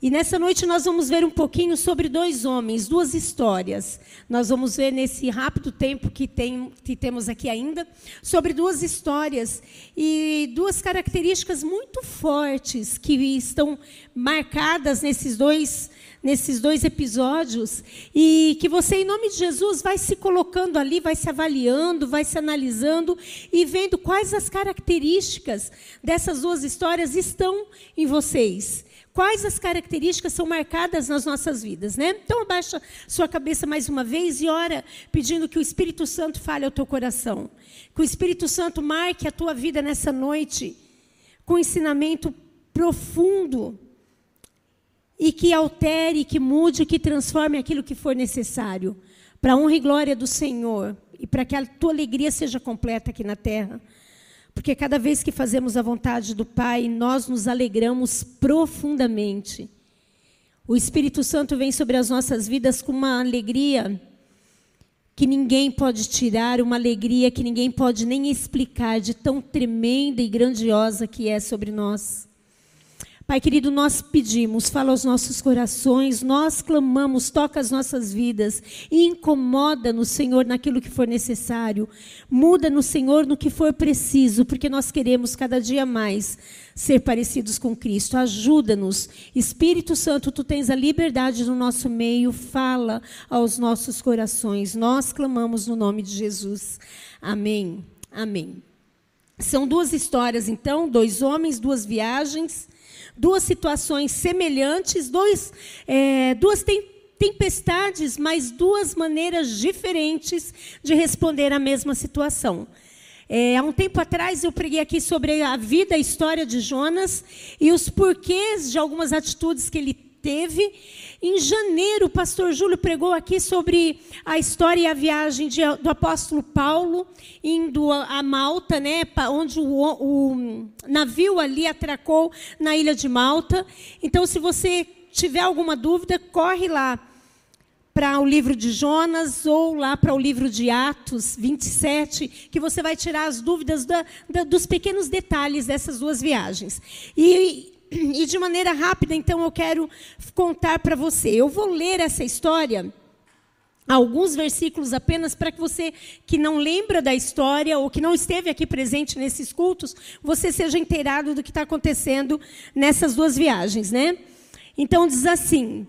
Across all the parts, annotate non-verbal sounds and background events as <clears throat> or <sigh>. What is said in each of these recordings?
E nessa noite nós vamos ver um pouquinho sobre dois homens, duas histórias. Nós vamos ver nesse rápido tempo que, tem, que temos aqui ainda, sobre duas histórias e duas características muito fortes que estão marcadas nesses dois, nesses dois episódios e que você, em nome de Jesus, vai se colocando ali, vai se avaliando, vai se analisando e vendo quais as características dessas duas histórias estão em vocês quais as características são marcadas nas nossas vidas, né? Então abaixa sua cabeça mais uma vez e ora pedindo que o Espírito Santo fale ao teu coração, que o Espírito Santo marque a tua vida nessa noite com ensinamento profundo e que altere, que mude, que transforme aquilo que for necessário para a honra e glória do Senhor e para que a tua alegria seja completa aqui na terra. Porque cada vez que fazemos a vontade do Pai, nós nos alegramos profundamente. O Espírito Santo vem sobre as nossas vidas com uma alegria que ninguém pode tirar, uma alegria que ninguém pode nem explicar, de tão tremenda e grandiosa que é sobre nós. Pai querido, nós pedimos, fala aos nossos corações, nós clamamos, toca as nossas vidas incomoda-nos, Senhor, naquilo que for necessário. Muda-nos, Senhor, no que for preciso, porque nós queremos cada dia mais ser parecidos com Cristo. Ajuda-nos. Espírito Santo, tu tens a liberdade no nosso meio, fala aos nossos corações. Nós clamamos no nome de Jesus. Amém. Amém. São duas histórias, então, dois homens, duas viagens duas situações semelhantes, dois, é, duas tempestades, mas duas maneiras diferentes de responder à mesma situação. É, há um tempo atrás eu preguei aqui sobre a vida, a história de Jonas e os porquês de algumas atitudes que ele teve. Em janeiro, o pastor Júlio pregou aqui sobre a história e a viagem de, do apóstolo Paulo indo a, Malta, né, onde o, o navio ali atracou na ilha de Malta. Então, se você tiver alguma dúvida, corre lá para o livro de Jonas ou lá para o livro de Atos 27, que você vai tirar as dúvidas da, da, dos pequenos detalhes dessas duas viagens. E e de maneira rápida, então, eu quero contar para você. Eu vou ler essa história, alguns versículos apenas, para que você que não lembra da história ou que não esteve aqui presente nesses cultos, você seja inteirado do que está acontecendo nessas duas viagens, né? Então, diz assim.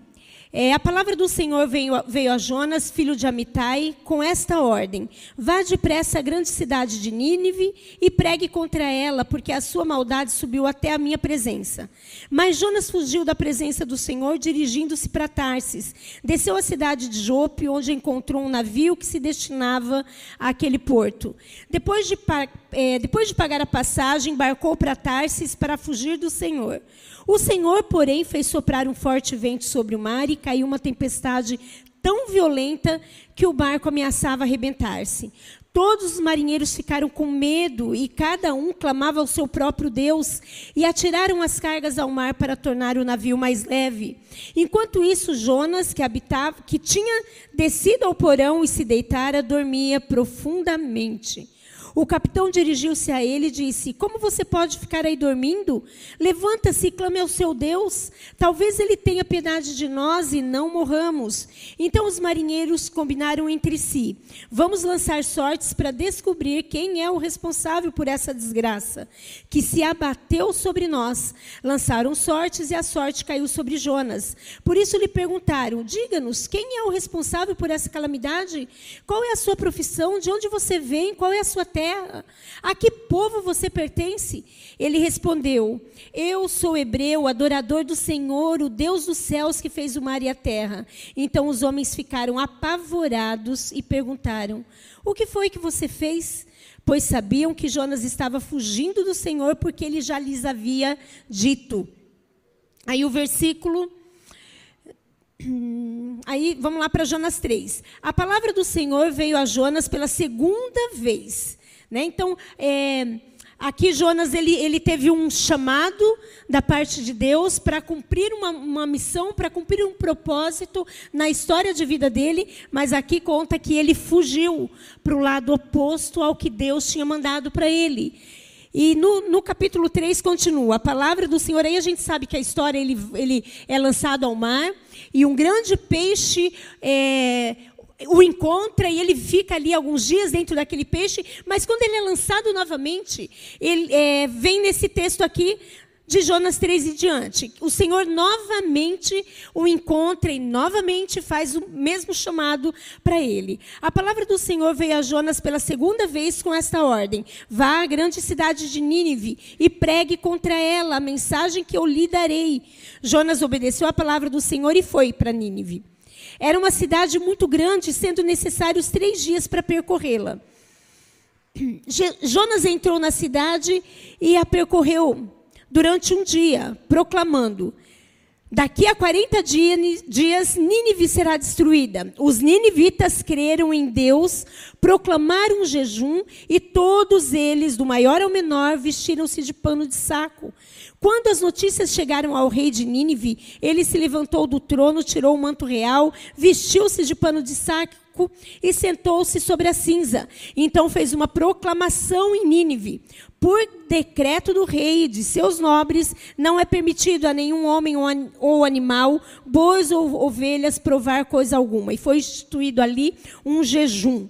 É, a palavra do Senhor veio, veio, a Jonas, filho de Amitai, com esta ordem: Vá depressa à grande cidade de Nínive e pregue contra ela, porque a sua maldade subiu até a minha presença. Mas Jonas fugiu da presença do Senhor, dirigindo-se para Tarsis. Desceu à cidade de Jope, onde encontrou um navio que se destinava àquele porto. Depois de, é, depois de pagar a passagem, embarcou para Tarsis para fugir do Senhor. O Senhor, porém, fez soprar um forte vento sobre o mar e caiu uma tempestade tão violenta que o barco ameaçava arrebentar-se. Todos os marinheiros ficaram com medo e cada um clamava ao seu próprio Deus e atiraram as cargas ao mar para tornar o navio mais leve. Enquanto isso, Jonas, que habitava, que tinha descido ao porão e se deitara, dormia profundamente. O capitão dirigiu-se a ele e disse: Como você pode ficar aí dormindo? Levanta-se e clame ao seu Deus. Talvez ele tenha piedade de nós e não morramos. Então os marinheiros combinaram entre si: Vamos lançar sortes para descobrir quem é o responsável por essa desgraça que se abateu sobre nós. Lançaram sortes e a sorte caiu sobre Jonas. Por isso lhe perguntaram: Diga-nos, quem é o responsável por essa calamidade? Qual é a sua profissão? De onde você vem? Qual é a sua terra? Terra? A que povo você pertence? Ele respondeu: Eu sou hebreu, adorador do Senhor, o Deus dos céus que fez o mar e a terra. Então os homens ficaram apavorados e perguntaram: O que foi que você fez? Pois sabiam que Jonas estava fugindo do Senhor porque ele já lhes havia dito. Aí o versículo Aí vamos lá para Jonas 3. A palavra do Senhor veio a Jonas pela segunda vez. Né? Então, é, aqui Jonas ele, ele teve um chamado da parte de Deus para cumprir uma, uma missão, para cumprir um propósito na história de vida dele, mas aqui conta que ele fugiu para o lado oposto ao que Deus tinha mandado para ele. E no, no, capítulo 3 continua, a palavra do Senhor, aí a gente sabe que a história, ele, ele é lançado ao mar, e um grande peixe é, o encontra e ele fica ali alguns dias dentro daquele peixe, mas quando ele é lançado novamente, ele é, vem nesse texto aqui, de Jonas 3 e diante. O Senhor novamente o encontra e novamente faz o mesmo chamado para ele. A palavra do Senhor veio a Jonas pela segunda vez com esta ordem: Vá à grande cidade de Nínive e pregue contra ela a mensagem que eu lhe darei. Jonas obedeceu a palavra do Senhor e foi para Nínive. Era uma cidade muito grande, sendo necessários três dias para percorrê-la. <clears throat> Jonas entrou na cidade e a percorreu durante um dia, proclamando: Daqui a 40 dias, Nínive será destruída. Os ninivitas creram em Deus, proclamaram um jejum e todos eles, do maior ao menor, vestiram-se de pano de saco. Quando as notícias chegaram ao rei de Nínive, ele se levantou do trono, tirou o manto real, vestiu-se de pano de saco e sentou-se sobre a cinza. Então fez uma proclamação em Nínive. Por decreto do rei e de seus nobres, não é permitido a nenhum homem ou animal, bois ou ovelhas, provar coisa alguma. E foi instituído ali um jejum.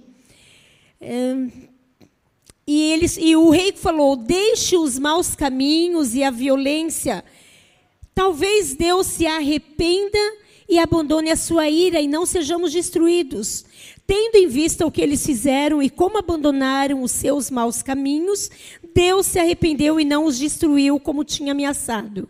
E, eles, e o rei falou: deixe os maus caminhos e a violência. Talvez Deus se arrependa e abandone a sua ira e não sejamos destruídos. Tendo em vista o que eles fizeram e como abandonaram os seus maus caminhos, Deus se arrependeu e não os destruiu como tinha ameaçado.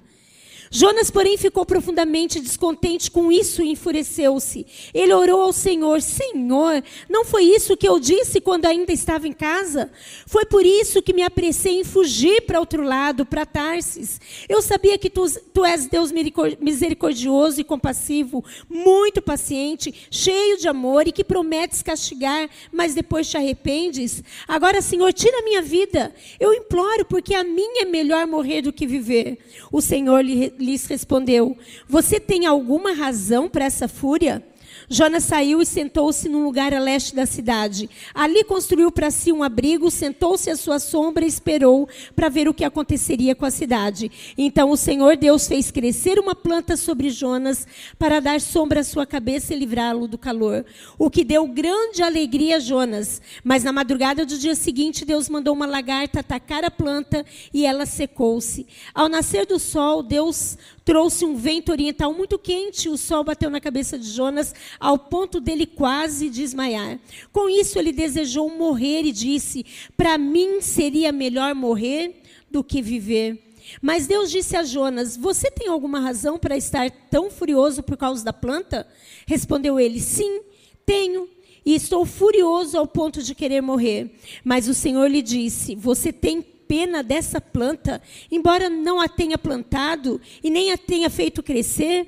Jonas, porém, ficou profundamente descontente com isso e enfureceu-se. Ele orou ao Senhor: Senhor, não foi isso que eu disse quando ainda estava em casa? Foi por isso que me apressei em fugir para outro lado, para Tarsis. Eu sabia que tu, tu és Deus misericordioso e compassivo, muito paciente, cheio de amor e que prometes castigar, mas depois te arrependes. Agora, Senhor, tira a minha vida. Eu imploro, porque a minha é melhor morrer do que viver. O Senhor lhe lhes respondeu: Você tem alguma razão para essa fúria? Jonas saiu e sentou-se num lugar a leste da cidade. Ali construiu para si um abrigo, sentou-se à sua sombra e esperou para ver o que aconteceria com a cidade. Então o Senhor Deus fez crescer uma planta sobre Jonas para dar sombra à sua cabeça e livrá-lo do calor, o que deu grande alegria a Jonas. Mas na madrugada do dia seguinte, Deus mandou uma lagarta atacar a planta e ela secou-se. Ao nascer do sol, Deus trouxe um vento oriental muito quente, o sol bateu na cabeça de Jonas, ao ponto dele quase desmaiar. Com isso, ele desejou morrer e disse: Para mim seria melhor morrer do que viver. Mas Deus disse a Jonas: Você tem alguma razão para estar tão furioso por causa da planta? Respondeu ele: Sim, tenho. E estou furioso ao ponto de querer morrer. Mas o Senhor lhe disse: Você tem pena dessa planta, embora não a tenha plantado e nem a tenha feito crescer.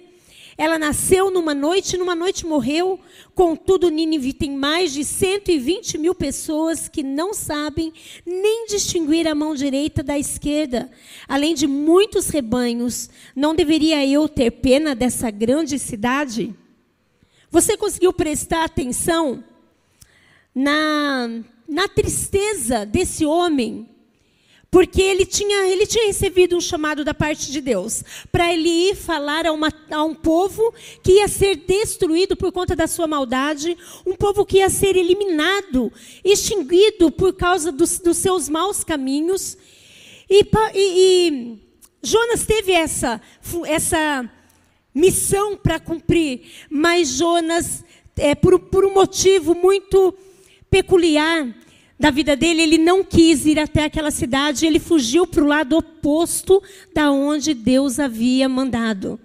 Ela nasceu numa noite, numa noite morreu. Contudo, Nínive tem mais de 120 mil pessoas que não sabem nem distinguir a mão direita da esquerda. Além de muitos rebanhos, não deveria eu ter pena dessa grande cidade? Você conseguiu prestar atenção na, na tristeza desse homem porque ele tinha, ele tinha recebido um chamado da parte de Deus para ele ir falar a, uma, a, um povo que ia ser destruído por conta da sua maldade, um povo que ia ser eliminado, extinguido por causa dos, dos seus maus caminhos. E, e, e Jonas teve essa, essa missão para cumprir, mas Jonas, é, por, por um motivo muito peculiar, da vida dele, ele não quis ir até aquela cidade, ele fugiu para o lado oposto da onde Deus havia mandado.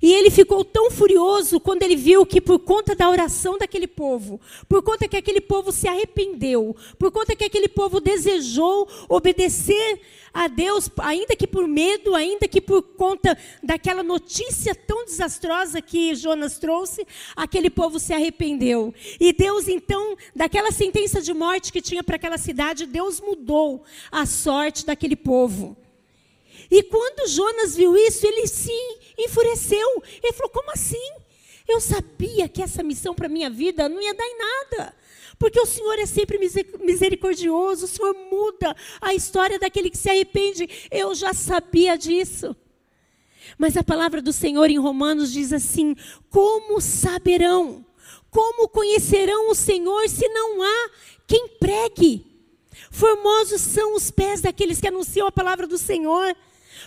E ele ficou tão furioso quando ele viu que, por conta da oração daquele povo, por conta que aquele povo se arrependeu, por conta que aquele povo desejou obedecer a Deus, ainda que por medo, ainda que por conta daquela notícia tão desastrosa que Jonas trouxe, aquele povo se arrependeu. E Deus, então, daquela sentença de morte que tinha para aquela cidade, Deus mudou a sorte daquele povo. E quando Jonas viu isso, ele se enfureceu. Ele falou: Como assim? Eu sabia que essa missão para a minha vida não ia dar em nada. Porque o Senhor é sempre misericordioso, o Senhor muda a história daquele que se arrepende. Eu já sabia disso. Mas a palavra do Senhor em Romanos diz assim: Como saberão? Como conhecerão o Senhor se não há quem pregue? Formosos são os pés daqueles que anunciam a palavra do Senhor.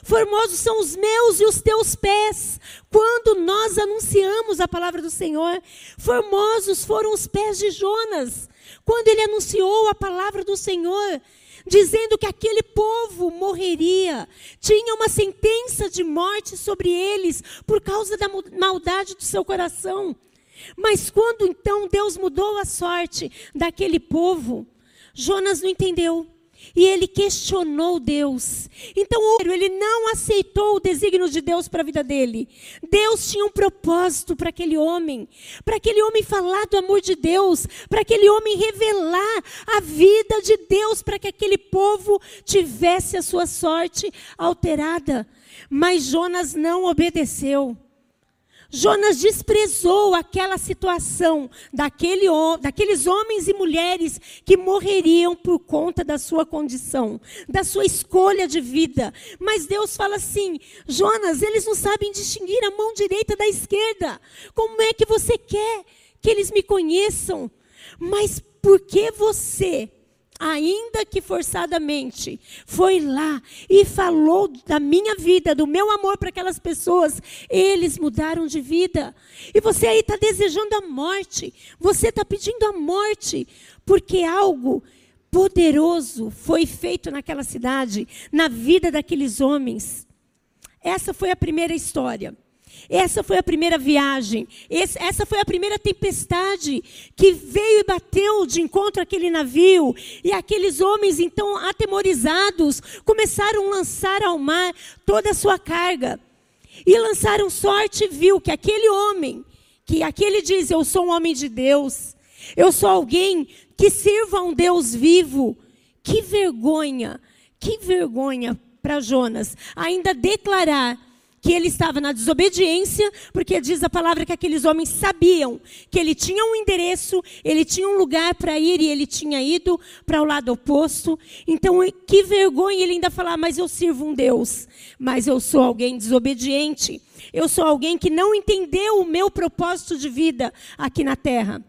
Formosos são os meus e os teus pés, quando nós anunciamos a palavra do Senhor. Formosos foram os pés de Jonas, quando ele anunciou a palavra do Senhor, dizendo que aquele povo morreria, tinha uma sentença de morte sobre eles por causa da maldade do seu coração. Mas quando então Deus mudou a sorte daquele povo, Jonas não entendeu. E ele questionou Deus. Então, ele não aceitou o desígnio de Deus para a vida dele. Deus tinha um propósito para aquele homem. Para aquele homem falar do amor de Deus. Para aquele homem revelar a vida de Deus. Para que aquele povo tivesse a sua sorte alterada. Mas Jonas não obedeceu. Jonas desprezou aquela situação daquele, daqueles homens e mulheres que morreriam por conta da sua condição, da sua escolha de vida. Mas Deus fala assim: Jonas, eles não sabem distinguir a mão direita da esquerda. Como é que você quer que eles me conheçam? Mas por que você ainda que forçadamente, foi lá e falou da minha vida, do meu amor para aquelas pessoas, eles mudaram de vida. E você aí está desejando a morte, você está pedindo a morte, porque algo poderoso foi feito naquela cidade, na vida daqueles homens. Essa foi a primeira história. Essa foi a primeira viagem. essa foi a primeira tempestade que veio e bateu de encontro àquele navio. E aqueles homens, então, atemorizados, começaram a lançar ao mar toda a sua carga. E lançaram sorte e viu que aquele homem, que aquele diz: Eu sou um homem de Deus, eu sou alguém que sirva a um Deus vivo. Que vergonha, que vergonha para Jonas ainda declarar que ele estava na desobediência, porque diz a palavra que aqueles homens sabiam que ele tinha um endereço, ele tinha um lugar para ir e ele tinha ido para o lado oposto. Então, que vergonha ele ainda falar, mas eu sirvo um Deus, mas eu sou alguém desobediente. Eu sou alguém que não entendeu o meu propósito de vida aqui na terra.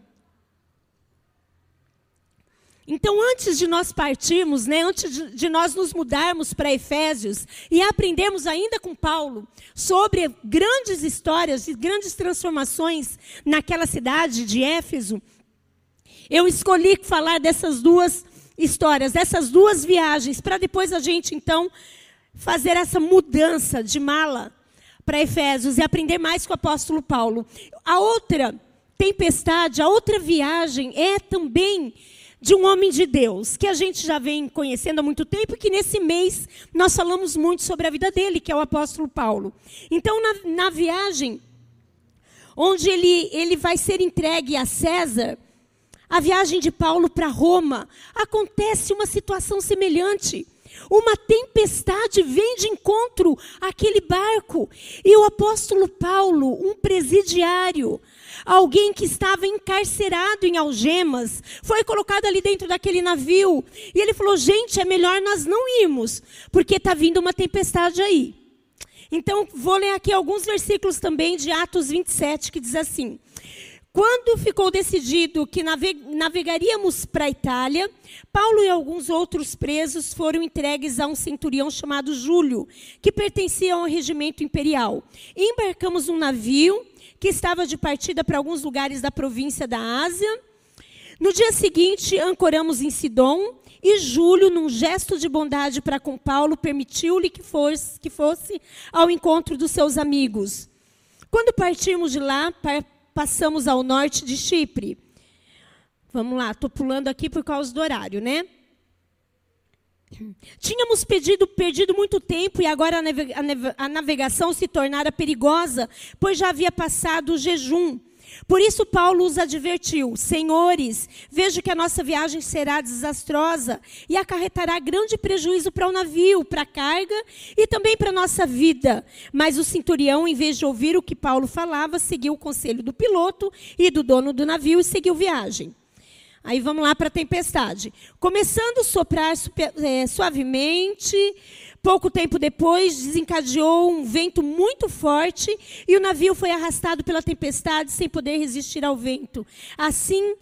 Então, antes de nós partirmos, né, antes de, nós nos mudarmos para Efésios e aprendermos ainda com Paulo sobre grandes histórias e grandes transformações naquela cidade de Éfeso, eu escolhi falar dessas duas histórias, dessas duas viagens, para depois a gente então fazer essa mudança de mala para Efésios e aprender mais com o apóstolo Paulo. A outra tempestade, a outra viagem é também de um homem de Deus, que a gente já vem conhecendo há muito tempo, e que nesse mês nós falamos muito sobre a vida dele, que é o apóstolo Paulo. Então, na, na viagem, onde ele, ele vai ser entregue a César, a viagem de Paulo para Roma, acontece uma situação semelhante. Uma tempestade vem de encontro àquele barco. E o apóstolo Paulo, um presidiário, alguém que estava encarcerado em algemas, foi colocado ali dentro daquele navio. E ele falou: gente, é melhor nós não irmos, porque está vindo uma tempestade aí. Então, vou ler aqui alguns versículos também de Atos 27, que diz assim. Quando ficou decidido que navegaríamos para a Itália, Paulo e alguns outros presos foram entregues a um centurião chamado Júlio, que pertencia ao regimento imperial. Embarcamos um navio que estava de partida para alguns lugares da província da Ásia. No dia seguinte, ancoramos em Sidom e Júlio, num gesto de bondade para com Paulo, permitiu-lhe que fosse, que fosse ao encontro dos seus amigos. Quando partimos de lá, passamos ao norte de Chipre. Vamos lá, estou pulando aqui por causa do horário, né? Tínhamos pedido, perdido muito tempo e agora a navegação se tornara perigosa, pois já havia passado o jejum. Por isso, Paulo os advertiu: Senhores, vejo que a nossa viagem será desastrosa e acarretará grande prejuízo para o navio, para a carga e também para a nossa vida. Mas o centurião, em vez de ouvir o que Paulo falava, seguiu o conselho do piloto e do dono do navio e seguiu viagem. Aí vamos lá para a tempestade. Começando a soprar é, suavemente, Pouco tempo depois, desencadeou um vento muito forte e o navio foi arrastado pela tempestade sem poder resistir ao vento. Assim,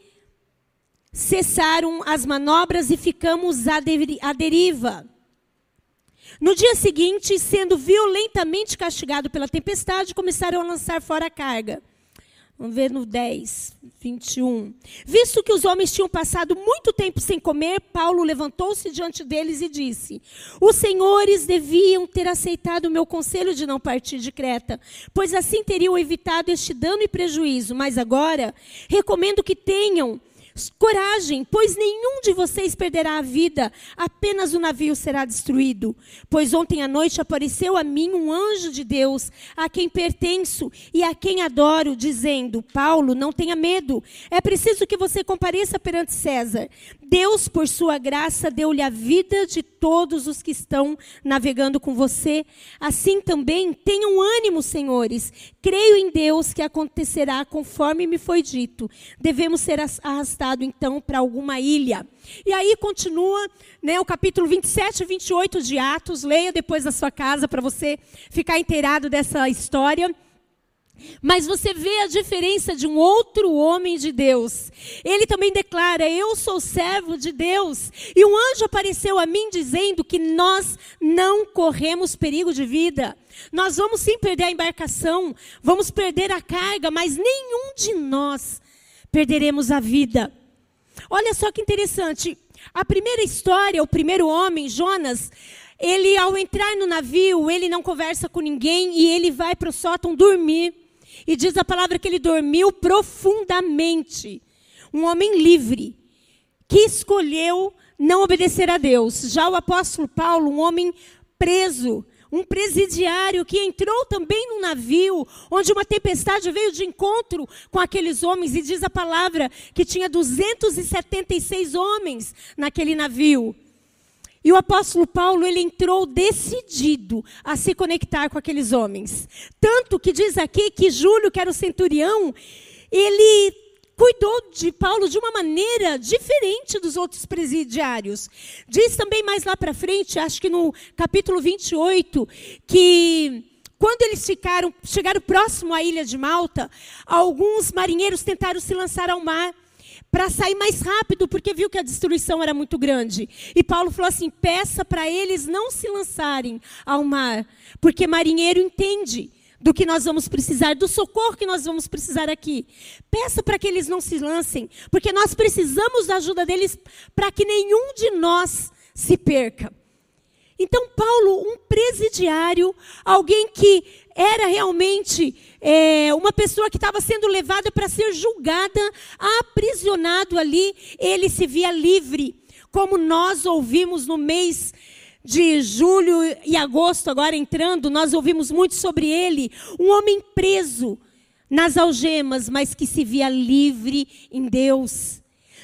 cessaram as manobras e ficamos à deriva. No dia seguinte, sendo violentamente castigado pela tempestade, começaram a lançar fora a carga. Vamos ver no 10, 21. Visto que os homens tinham passado muito tempo sem comer, Paulo levantou-se diante deles e disse: Os senhores deviam ter aceitado o meu conselho de não partir de Creta, pois assim teriam evitado este dano e prejuízo. Mas agora, recomendo que tenham Coragem, pois nenhum de vocês perderá a vida, apenas o navio será destruído. Pois ontem à noite apareceu a mim um anjo de Deus, a quem pertenço e a quem adoro, dizendo: Paulo, não tenha medo, é preciso que você compareça perante César. Deus, por sua graça, deu-lhe a vida de todos os que estão navegando com você. Assim também, tenham ânimo, senhores. Creio em Deus que acontecerá conforme me foi dito. Devemos ser arrastados, então, para alguma ilha. E aí continua né, o capítulo 27 e 28 de Atos. Leia depois da sua casa para você ficar inteirado dessa história. Mas você vê a diferença de um outro homem de Deus. Ele também declara: Eu sou servo de Deus. E um anjo apareceu a mim dizendo que nós não corremos perigo de vida. Nós vamos sim perder a embarcação, vamos perder a carga, mas nenhum de nós perderemos a vida. Olha só que interessante. A primeira história, o primeiro homem, Jonas, ele ao entrar no navio, ele não conversa com ninguém e ele vai para o sótão dormir. E diz a palavra que ele dormiu profundamente. Um homem livre, que escolheu não obedecer a Deus. Já o apóstolo Paulo, um homem preso, um presidiário que entrou também num navio, onde uma tempestade veio de encontro com aqueles homens, e diz a palavra que tinha 276 homens naquele navio. E o apóstolo Paulo, ele entrou decidido a se conectar com aqueles homens. Tanto que diz aqui que Júlio, que era o centurião, ele cuidou de Paulo de uma maneira diferente dos outros presidiários. Diz também mais lá para frente, acho que no capítulo 28, que quando eles ficaram, chegaram próximo à ilha de Malta, alguns marinheiros tentaram se lançar ao mar para sair mais rápido, porque viu que a destruição era muito grande. E Paulo falou assim: peça para eles não se lançarem ao mar, porque marinheiro entende do que nós vamos precisar, do socorro que nós vamos precisar aqui. Peça para que eles não se lancem, porque nós precisamos da ajuda deles para que nenhum de nós se perca. Então, Paulo, um presidiário, alguém que era realmente é, uma pessoa que estava sendo levada para ser julgada, aprisionado ali, ele se via livre, como nós ouvimos no mês de julho e agosto, agora entrando, nós ouvimos muito sobre ele, um homem preso nas algemas, mas que se via livre em Deus.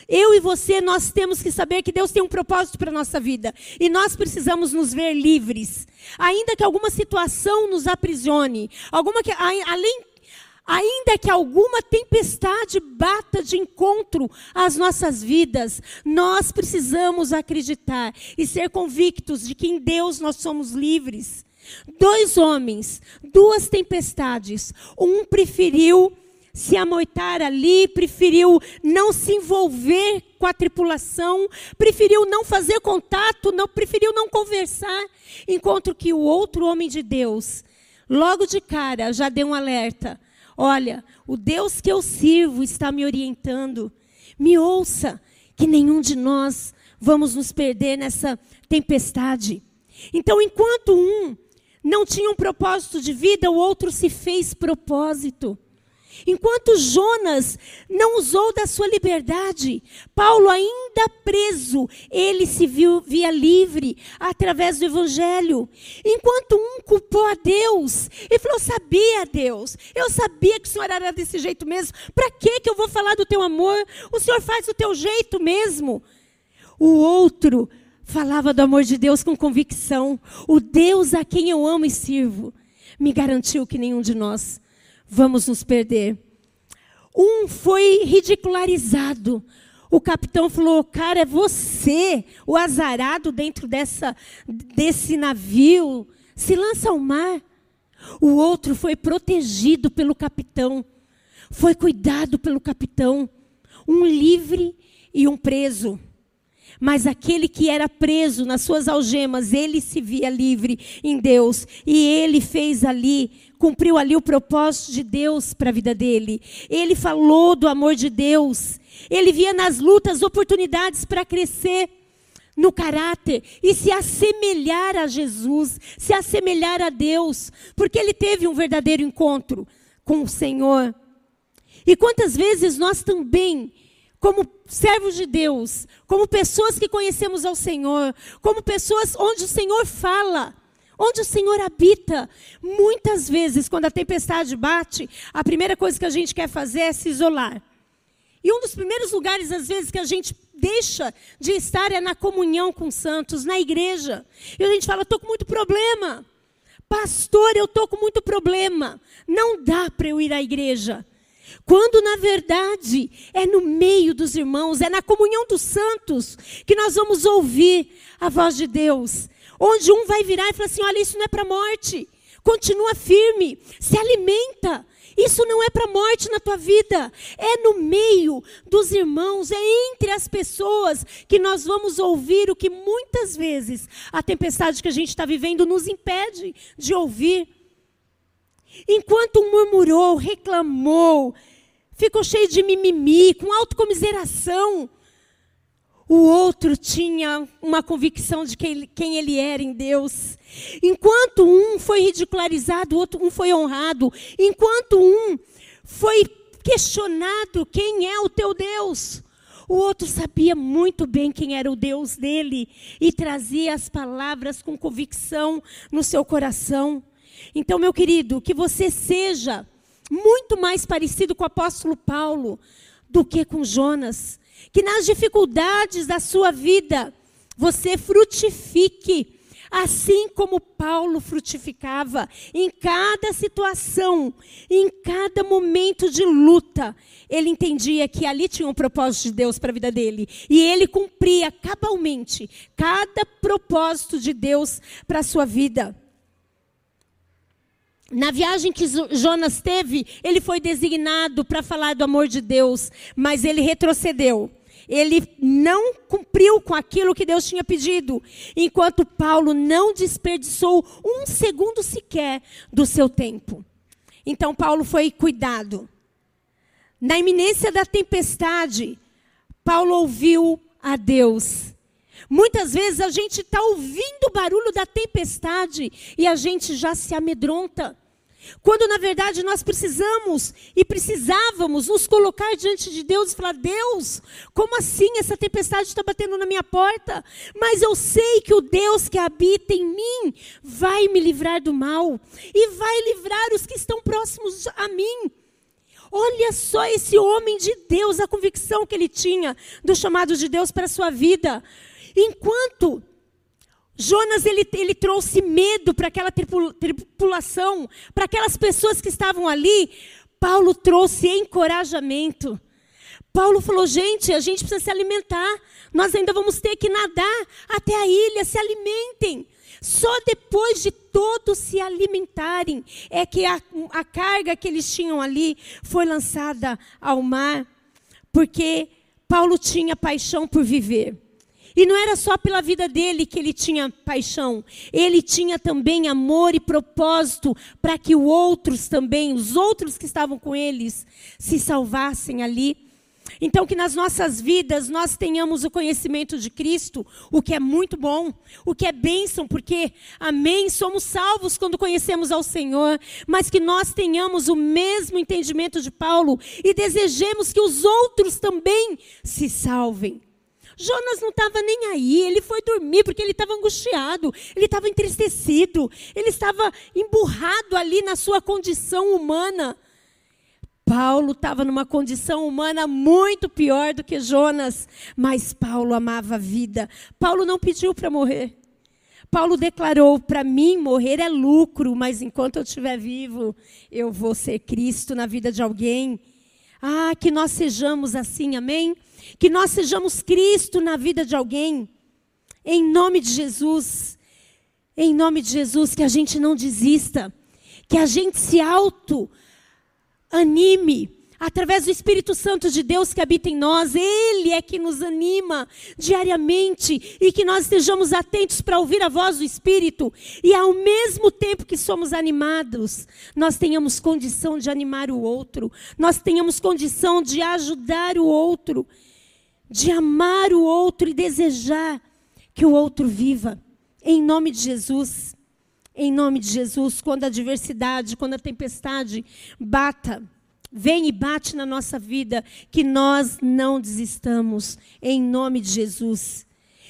Eu e você, nós temos que saber que Deus tem um propósito para a nossa vida. E nós precisamos nos ver livres. Ainda que alguma situação nos aprisione, alguma que, além, ainda que alguma tempestade bata de encontro às nossas vidas, nós precisamos acreditar e ser convictos de que em Deus nós somos livres. Dois homens, duas tempestades. Um preferiu se amoitar ali, preferiu não se envolver com a tripulação, preferiu não fazer contato, não preferiu não conversar, enquanto que o outro homem de Deus, logo de cara, já deu um alerta. Olha, o Deus que eu sirvo está me orientando. Me ouça, que nenhum de nós vamos nos perder nessa tempestade. Então, enquanto um não tinha um propósito de vida, o outro se fez propósito. Enquanto Jonas não usou da sua liberdade, Paulo, ainda preso, ele se viu, via livre através do Evangelho. Enquanto um culpou a Deus e falou: Sabia, Deus, eu sabia que o Senhor era desse jeito mesmo. Para que eu vou falar do teu amor? O Senhor faz do teu jeito mesmo. O outro falava do amor de Deus com convicção. O Deus a quem eu amo e sirvo me garantiu que nenhum de nós vamos nos perder. Um foi ridicularizado. O capitão falou: Cara, é você, o azarado dentro dessa, desse navio. Se lança ao mar. O outro foi protegido pelo capitão. Foi cuidado pelo capitão. Um livre e um preso. Mas aquele que era preso nas suas algemas, ele se via livre em Deus. E ele fez ali, cumpriu ali o propósito de Deus para a vida dele. Ele falou do amor de Deus. Ele via nas lutas oportunidades para crescer no caráter e se assemelhar a Jesus, se assemelhar a Deus, porque ele teve um verdadeiro encontro com o Senhor. E quantas vezes nós também como servos de Deus, como pessoas que conhecemos ao Senhor, como pessoas onde o Senhor fala, onde o Senhor habita. Muitas vezes, quando a tempestade bate, a primeira coisa que a gente quer fazer é se isolar. E um dos primeiros lugares, às vezes, que a gente deixa de estar é na comunhão com os santos, na igreja. E a gente fala, estou com muito problema. Pastor, eu estou com muito problema. Não dá para eu ir à igreja. Quando na verdade é no meio dos irmãos, é na comunhão dos santos que nós vamos ouvir a voz de Deus. Onde um vai virar e falar assim: olha, isso não é para morte. Continua firme, se alimenta. Isso não é para morte na tua vida. É no meio dos irmãos, é entre as pessoas que nós vamos ouvir o que muitas vezes a tempestade que a gente está vivendo nos impede de ouvir. Enquanto murmurou, reclamou, ficou cheio de mimimi, com autocomiseração, o outro tinha uma convicção de quem ele era em Deus. Enquanto um foi ridicularizado, o outro um foi honrado. Enquanto um foi questionado quem é o teu Deus, o outro sabia muito bem quem era o Deus dele e trazia as palavras com convicção no seu coração. Então, meu querido, que você seja muito mais parecido com o apóstolo Paulo do que com Jonas. Que nas dificuldades da sua vida você frutifique, assim como Paulo frutificava em cada situação, em cada momento de luta. Ele entendia que ali tinha um propósito de Deus para a vida dele. E ele cumpria cabalmente cada propósito de Deus para a sua vida. Na viagem que Jonas teve, ele foi designado para falar do amor de Deus, mas ele retrocedeu. Ele não cumpriu com aquilo que Deus tinha pedido, enquanto Paulo não desperdiçou um segundo sequer do seu tempo. Então Paulo foi cuidado. Na iminência da tempestade, Paulo ouviu a Deus. Muitas vezes a gente está ouvindo o barulho da tempestade e a gente já se amedronta. Quando na verdade nós precisamos e precisávamos nos colocar diante de Deus e falar: Deus, como assim essa tempestade está batendo na minha porta? Mas eu sei que o Deus que habita em mim vai me livrar do mal e vai livrar os que estão próximos a mim. Olha só esse homem de Deus, a convicção que ele tinha do chamado de Deus para a sua vida. Enquanto Jonas ele, ele trouxe medo para aquela tripulação, para aquelas pessoas que estavam ali. Paulo trouxe encorajamento. Paulo falou: gente, a gente precisa se alimentar. Nós ainda vamos ter que nadar até a ilha. Se alimentem. Só depois de todos se alimentarem é que a, a carga que eles tinham ali foi lançada ao mar, porque Paulo tinha paixão por viver. E não era só pela vida dele que ele tinha paixão, ele tinha também amor e propósito para que os outros também, os outros que estavam com eles, se salvassem ali. Então, que nas nossas vidas nós tenhamos o conhecimento de Cristo, o que é muito bom, o que é bênção, porque, amém, somos salvos quando conhecemos ao Senhor, mas que nós tenhamos o mesmo entendimento de Paulo e desejemos que os outros também se salvem. Jonas não estava nem aí, ele foi dormir porque ele estava angustiado, ele estava entristecido, ele estava emburrado ali na sua condição humana. Paulo estava numa condição humana muito pior do que Jonas, mas Paulo amava a vida. Paulo não pediu para morrer. Paulo declarou: para mim morrer é lucro, mas enquanto eu estiver vivo, eu vou ser Cristo na vida de alguém. Ah, que nós sejamos assim, amém? Que nós sejamos Cristo na vida de alguém. Em nome de Jesus. Em nome de Jesus, que a gente não desista. Que a gente se auto anime através do Espírito Santo de Deus que habita em nós, Ele é que nos anima diariamente e que nós estejamos atentos para ouvir a voz do Espírito e ao mesmo tempo que somos animados, nós tenhamos condição de animar o outro, nós tenhamos condição de ajudar o outro, de amar o outro e desejar que o outro viva, em nome de Jesus. Em nome de Jesus, quando a adversidade, quando a tempestade bata, vem e bate na nossa vida, que nós não desistamos, em nome de Jesus.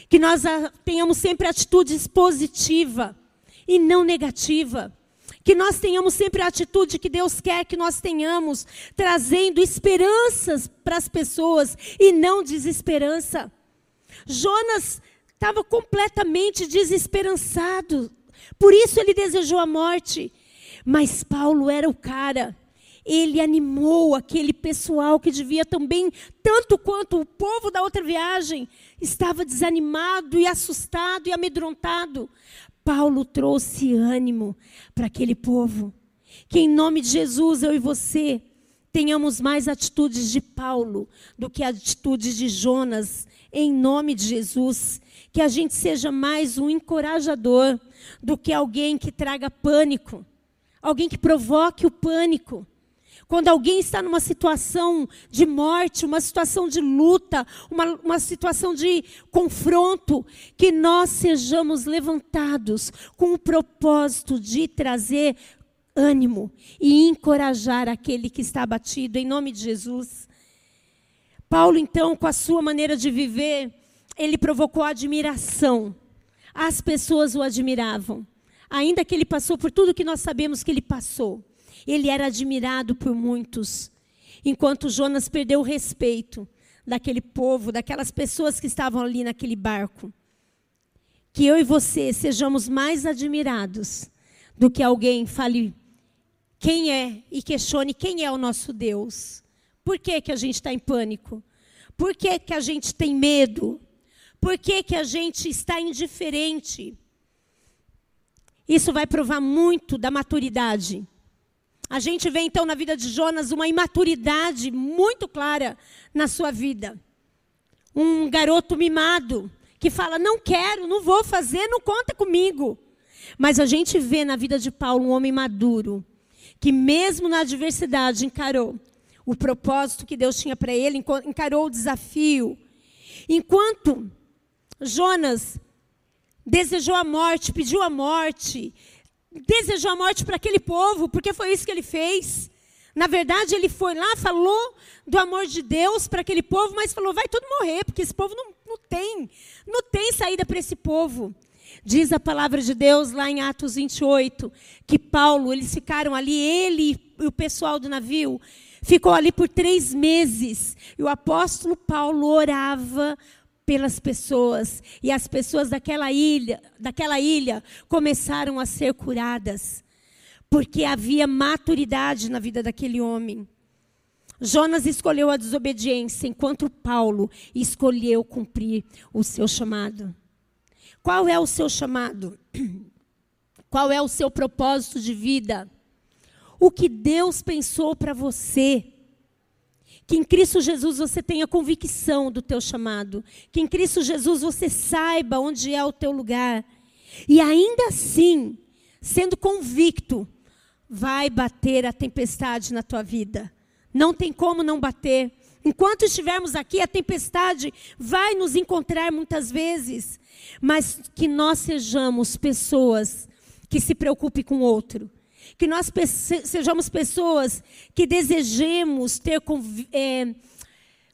Que nós tenhamos sempre atitudes positiva e não negativa. Que nós tenhamos sempre a atitude que Deus quer que nós tenhamos, trazendo esperanças para as pessoas e não desesperança. Jonas estava completamente desesperançado, por isso ele desejou a morte. Mas Paulo era o cara. Ele animou aquele pessoal que devia também, tanto quanto o povo da outra viagem, estava desanimado e assustado e amedrontado. Paulo trouxe ânimo para aquele povo. Que em nome de Jesus, eu e você, tenhamos mais atitudes de Paulo do que atitudes de Jonas, em nome de Jesus. Que a gente seja mais um encorajador do que alguém que traga pânico, alguém que provoque o pânico. Quando alguém está numa situação de morte, uma situação de luta, uma, uma situação de confronto, que nós sejamos levantados com o propósito de trazer ânimo e encorajar aquele que está abatido, em nome de Jesus. Paulo, então, com a sua maneira de viver, ele provocou admiração as pessoas o admiravam. Ainda que ele passou por tudo que nós sabemos que ele passou, ele era admirado por muitos. Enquanto Jonas perdeu o respeito daquele povo, daquelas pessoas que estavam ali naquele barco. Que eu e você sejamos mais admirados do que alguém fale quem é e questione quem é o nosso Deus. Por que, que a gente está em pânico? Por que, que a gente tem medo? Por que, que a gente está indiferente? Isso vai provar muito da maturidade. A gente vê então na vida de Jonas uma imaturidade muito clara na sua vida. Um garoto mimado que fala: Não quero, não vou fazer, não conta comigo. Mas a gente vê na vida de Paulo um homem maduro, que mesmo na adversidade encarou o propósito que Deus tinha para ele, encarou o desafio. Enquanto Jonas desejou a morte, pediu a morte, desejou a morte para aquele povo, porque foi isso que ele fez. Na verdade, ele foi lá, falou do amor de Deus para aquele povo, mas falou: vai todo morrer, porque esse povo não, não tem, não tem saída para esse povo. Diz a palavra de Deus lá em Atos 28, que Paulo, eles ficaram ali, ele e o pessoal do navio, ficou ali por três meses. E o apóstolo Paulo orava pelas pessoas e as pessoas daquela ilha, daquela ilha começaram a ser curadas, porque havia maturidade na vida daquele homem. Jonas escolheu a desobediência, enquanto Paulo escolheu cumprir o seu chamado. Qual é o seu chamado? <clears throat> Qual é o seu propósito de vida? O que Deus pensou para você? Que em Cristo Jesus você tenha convicção do teu chamado. Que em Cristo Jesus você saiba onde é o teu lugar. E ainda assim, sendo convicto, vai bater a tempestade na tua vida. Não tem como não bater. Enquanto estivermos aqui, a tempestade vai nos encontrar muitas vezes, mas que nós sejamos pessoas que se preocupem com o outro. Que nós sejamos pessoas que desejemos ter é,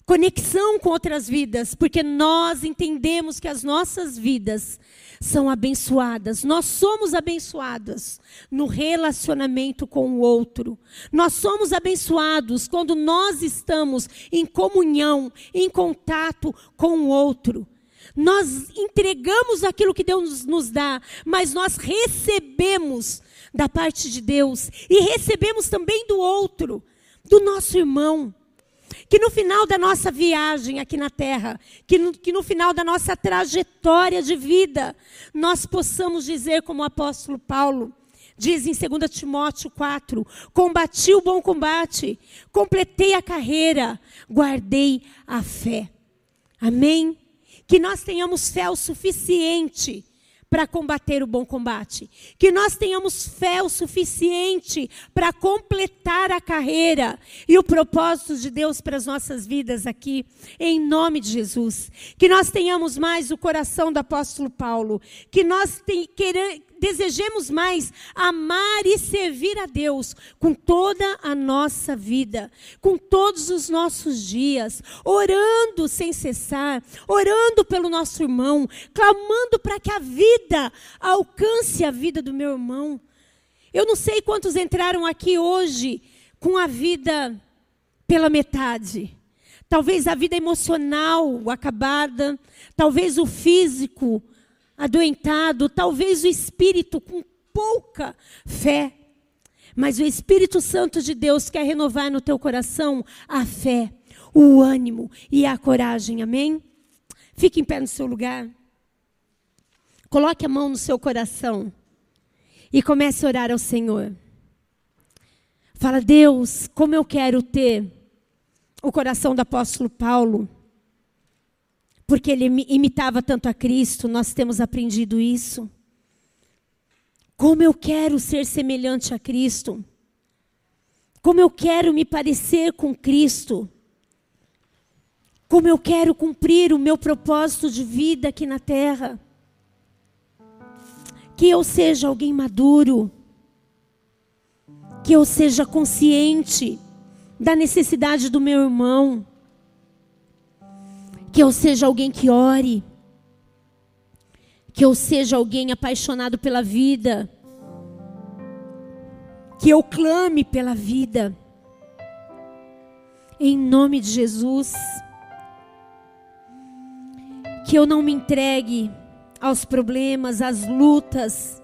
conexão com outras vidas, porque nós entendemos que as nossas vidas são abençoadas. Nós somos abençoadas no relacionamento com o outro. Nós somos abençoados quando nós estamos em comunhão, em contato com o outro. Nós entregamos aquilo que Deus nos dá, mas nós recebemos da parte de Deus e recebemos também do outro, do nosso irmão que no final da nossa viagem aqui na terra, que no, que no final da nossa trajetória de vida, nós possamos dizer, como o apóstolo Paulo, diz em 2 Timóteo 4: Combati o bom combate, completei a carreira, guardei a fé. Amém? Que nós tenhamos fé o suficiente para combater o bom combate. Que nós tenhamos fé o suficiente para completar a carreira e o propósito de Deus para as nossas vidas aqui, em nome de Jesus. Que nós tenhamos mais o coração do apóstolo Paulo. Que nós queira, desejemos mais amar e servir a Deus com toda a nossa vida, com todos os nossos dias, orando sem cessar, orando pelo nosso irmão, clamando para que a vida alcance a vida do meu irmão. Eu não sei quantos entraram aqui hoje com a vida pela metade. Talvez a vida emocional acabada, talvez o físico adoentado, talvez o espírito com pouca fé. Mas o Espírito Santo de Deus quer renovar no teu coração a fé, o ânimo e a coragem. Amém? Fique em pé no seu lugar. Coloque a mão no seu coração e comece a orar ao Senhor. Fala, Deus, como eu quero ter o coração do apóstolo Paulo porque ele imitava tanto a Cristo, nós temos aprendido isso. Como eu quero ser semelhante a Cristo. Como eu quero me parecer com Cristo. Como eu quero cumprir o meu propósito de vida aqui na terra. Que eu seja alguém maduro. Que eu seja consciente da necessidade do meu irmão que eu seja alguém que ore. Que eu seja alguém apaixonado pela vida. Que eu clame pela vida. Em nome de Jesus. Que eu não me entregue aos problemas, às lutas.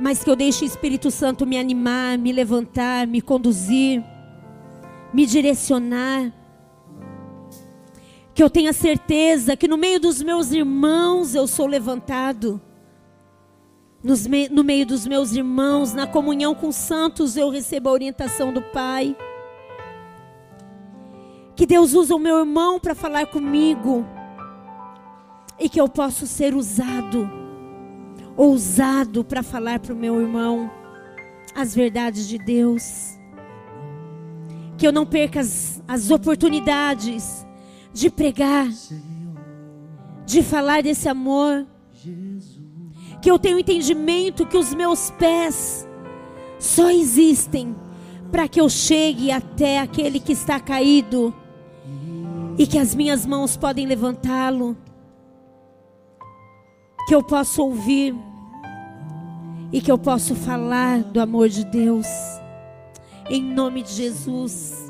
Mas que eu deixe o Espírito Santo me animar, me levantar, me conduzir, me direcionar que eu tenha certeza que no meio dos meus irmãos eu sou levantado. no meio dos meus irmãos, na comunhão com os santos, eu recebo a orientação do Pai. Que Deus usa o meu irmão para falar comigo. E que eu possa ser usado, ousado para falar para o meu irmão as verdades de Deus. Que eu não perca as, as oportunidades de pregar, de falar desse amor. Que eu tenho entendimento que os meus pés só existem para que eu chegue até aquele que está caído e que as minhas mãos podem levantá-lo. Que eu possa ouvir e que eu possa falar do amor de Deus. Em nome de Jesus.